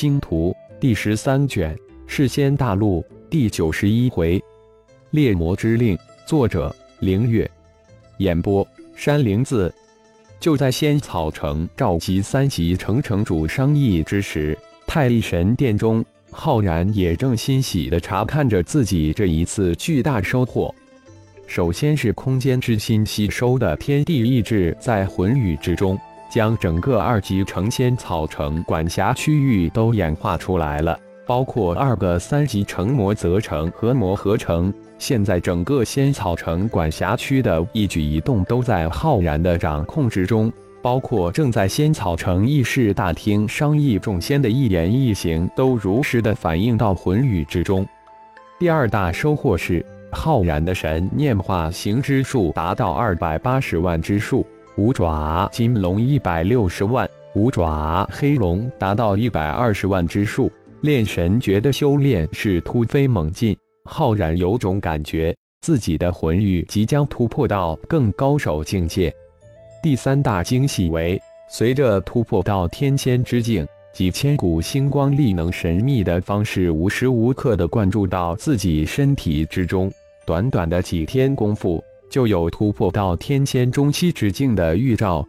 星图》第十三卷世仙大陆第九十一回猎魔之令，作者凌月，演播山灵子。就在仙草城召集三级城城主商议之时，太一神殿中，浩然也正欣喜地查看着自己这一次巨大收获。首先是空间之心吸收的天地意志，在魂宇之中。将整个二级成仙草城管辖区域都演化出来了，包括二个三级成魔泽城和魔合城。现在整个仙草城管辖区的一举一动都在浩然的掌控之中，包括正在仙草城议事大厅商议众仙的一言一行，都如实的反映到魂宇之中。第二大收获是，浩然的神念化形之数达到二百八十万之数。五爪金龙一百六十万，五爪黑龙达到一百二十万之数。炼神诀的修炼是突飞猛进，浩然有种感觉，自己的魂域即将突破到更高手境界。第三大惊喜为，随着突破到天仙之境，几千股星光力能神秘的方式无时无刻的灌注到自己身体之中。短短的几天功夫。就有突破到天仙中期之境的预兆，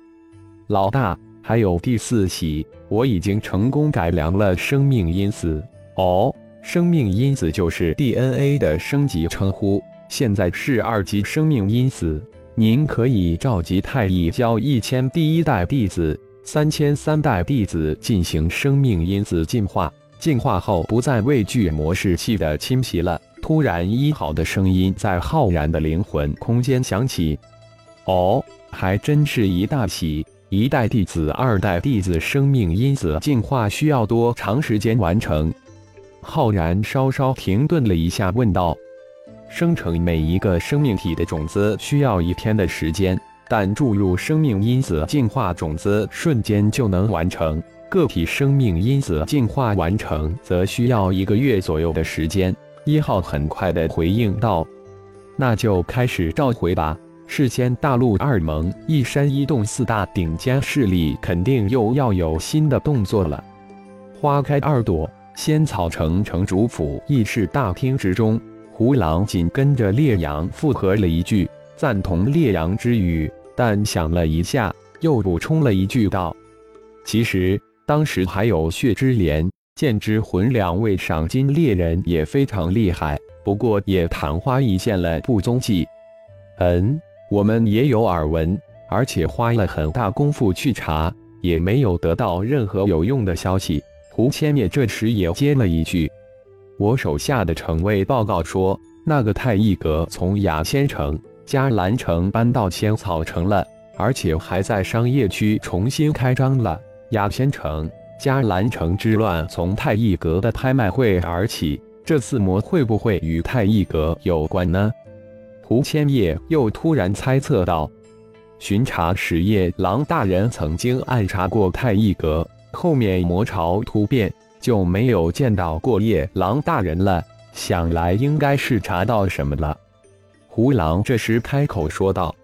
老大，还有第四喜，我已经成功改良了生命因子。哦，生命因子就是 DNA 的升级称呼，现在是二级生命因子。您可以召集太乙教一千第一代弟子、三千三代弟子进行生命因子进化，进化后不再畏惧模式器的侵袭了。突然，一好的声音在浩然的灵魂空间响起。哦，还真是一大喜！一代弟子、二代弟子生命因子进化需要多长时间完成？浩然稍稍停顿了一下，问道：“生成每一个生命体的种子需要一天的时间，但注入生命因子进化种子瞬间就能完成。个体生命因子进化完成则需要一个月左右的时间。”一号很快的回应道：“那就开始召回吧。事先大陆二盟一山一洞四大顶尖势力肯定又要有新的动作了。”花开二朵，仙草城城主府议事大厅之中，胡狼紧跟着烈阳附和了一句，赞同烈阳之语，但想了一下，又补充了一句道：“其实当时还有血之莲。”剑之魂两位赏金猎人也非常厉害，不过也昙花一现了不踪迹。嗯，我们也有耳闻，而且花了很大功夫去查，也没有得到任何有用的消息。胡千灭这时也接了一句：“我手下的城卫报告说，那个太一阁从雅仙城、嘉兰城搬到仙草城了，而且还在商业区重新开张了。雅仙城。”嘉兰城之乱从太一阁的拍卖会而起，这次魔会不会与太一阁有关呢？胡千叶又突然猜测道：“巡查使夜郎大人曾经暗查过太一阁，后面魔潮突变就没有见到过夜郎大人了，想来应该是查到什么了。”胡狼这时开口说道。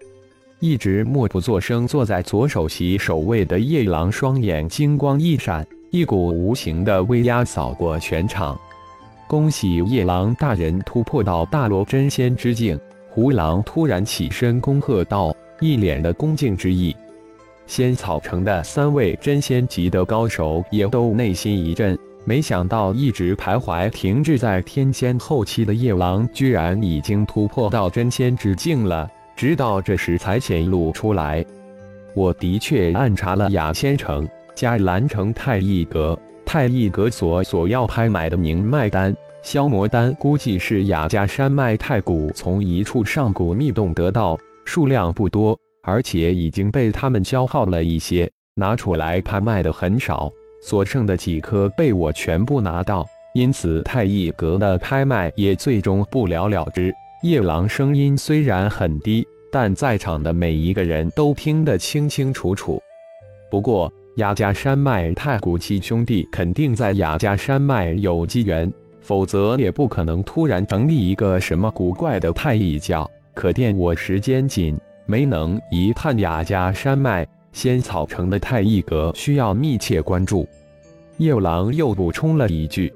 一直默不作声坐在左首席守卫的夜郎，双眼金光一闪，一股无形的威压扫过全场。恭喜夜郎大人突破到大罗真仙之境！胡狼突然起身恭贺道，一脸的恭敬之意。仙草城的三位真仙级的高手也都内心一震，没想到一直徘徊停滞在天仙后期的夜郎，居然已经突破到真仙之境了。直到这时才显露出来。我的确暗查了雅仙城、加兰城太一阁，太一阁所所要拍卖的明脉丹、消魔丹，估计是雅家山脉太古从一处上古密洞得到，数量不多，而且已经被他们消耗了一些，拿出来拍卖的很少，所剩的几颗被我全部拿到，因此太一阁的拍卖也最终不了了之。夜郎声音虽然很低，但在场的每一个人都听得清清楚楚。不过雅家山脉太古七兄弟肯定在雅家山脉有机缘，否则也不可能突然成立一个什么古怪的太乙教。可见我时间紧，没能一探雅家山脉仙草城的太乙阁，需要密切关注。叶狼又补充了一句：“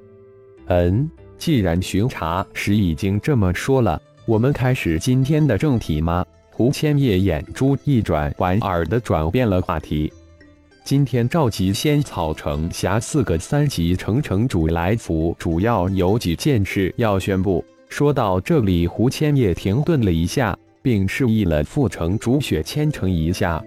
嗯，既然巡查时已经这么说了，我们开始今天的正题吗？”胡千叶眼珠一转，莞尔的转变了话题。今天召集仙草城辖四个三级城城主来府，主要有几件事要宣布。说到这里，胡千叶停顿了一下，并示意了副城主雪千城一下。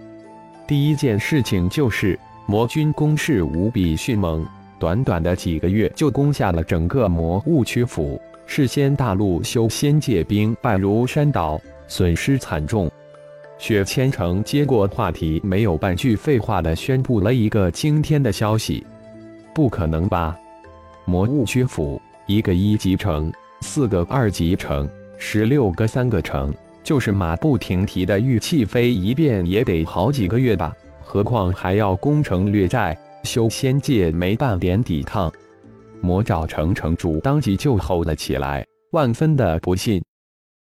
第一件事情就是魔军攻势无比迅猛，短短的几个月就攻下了整个魔物区府，事先大陆修仙界兵败如山倒。损失惨重，雪千城接过话题，没有半句废话的宣布了一个惊天的消息：不可能吧？魔物区府一个一级城，四个二级城，十六个三个城，就是马不停蹄的玉气飞一遍也得好几个月吧？何况还要攻城略寨，修仙界没半点抵抗。魔爪城城主当即就吼了起来，万分的不信。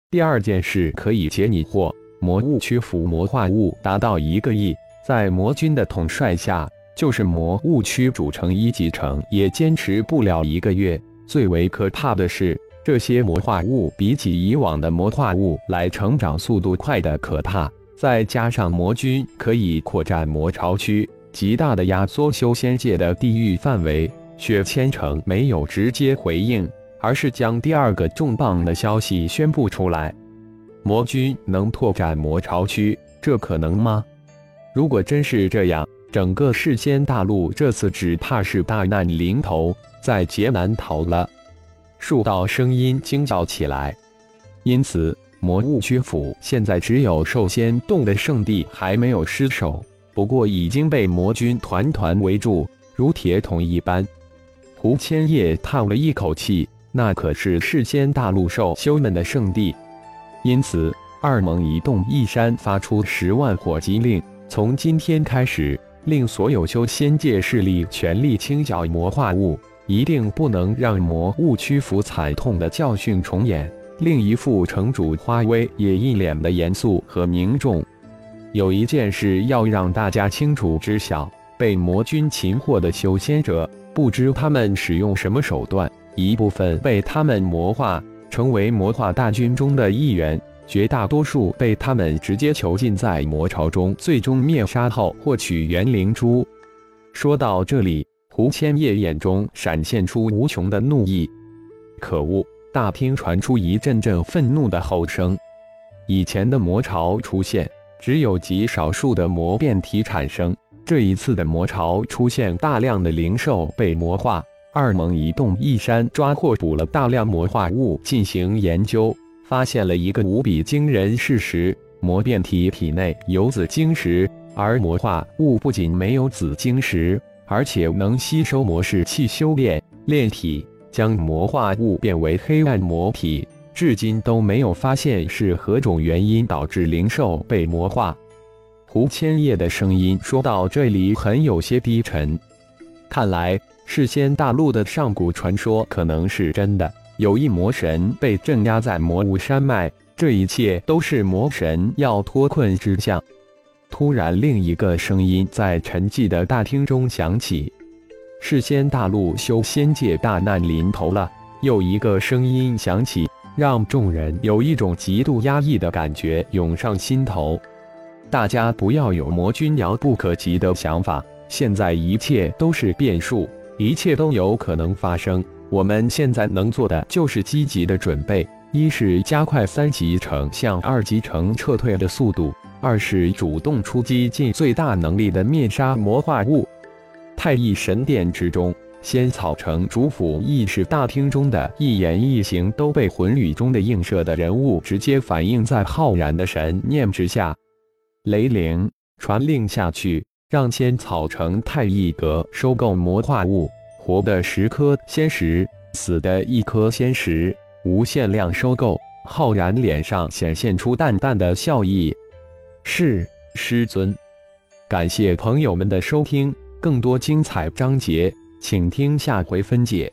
第二件事可以解你惑，魔物区府魔化物达到一个亿，在魔君的统帅下，就是魔物区主城一级城也坚持不了一个月。最为可怕的是，这些魔化物比起以往的魔化物来成长速度快的可怕，再加上魔君可以扩展魔巢区，极大的压缩修仙界的地域范围。雪千城没有直接回应。而是将第二个重磅的消息宣布出来：魔军能拓展魔巢区，这可能吗？如果真是这样，整个世间大陆这次只怕是大难临头，在劫难逃了。数道声音惊叫起来。因此，魔物区府现在只有兽仙洞的圣地还没有失守，不过已经被魔军团团围住，如铁桶一般。胡千叶叹了一口气。那可是世间大陆兽修们的圣地，因此二盟一动一山发出十万火急令，从今天开始，令所有修仙界势力全力清剿魔化物，一定不能让魔物屈服。惨痛的教训重演。另一副城主花威也一脸的严肃和凝重。有一件事要让大家清楚知晓：被魔军擒获的修仙者，不知他们使用什么手段。一部分被他们魔化，成为魔化大军中的一员；绝大多数被他们直接囚禁在魔巢中，最终灭杀后获取元灵珠。说到这里，胡千叶眼中闪现出无穷的怒意。可恶！大厅传出一阵阵愤怒的吼声。以前的魔巢出现，只有极少数的魔变体产生；这一次的魔巢出现大量的灵兽被魔化。二盟一动一山抓获捕了大量魔化物进行研究，发现了一个无比惊人事实：魔变体体内有紫晶石，而魔化物不仅没有紫晶石，而且能吸收魔士气修炼炼体，将魔化物变为黑暗魔体。至今都没有发现是何种原因导致灵兽被魔化。胡千叶的声音说到这里，很有些低沉。看来。世仙大陆的上古传说可能是真的，有一魔神被镇压在魔物山脉，这一切都是魔神要脱困之象。突然，另一个声音在沉寂的大厅中响起：“世仙大陆修仙界大难临头了。”又一个声音响起，让众人有一种极度压抑的感觉涌上心头。大家不要有魔君遥不可及的想法，现在一切都是变数。一切都有可能发生。我们现在能做的就是积极的准备：一是加快三级城向二级城撤退的速度；二是主动出击，尽最大能力的灭杀魔化物。太乙神殿之中，仙草城主府议事大厅中的一言一行都被魂宇中的映射的人物直接反映在浩然的神念之下。雷灵，传令下去。让仙草城太一阁收购魔化物，活的十颗仙石，死的一颗仙石，无限量收购。浩然脸上显现出淡淡的笑意。是师尊。感谢朋友们的收听，更多精彩章节，请听下回分解。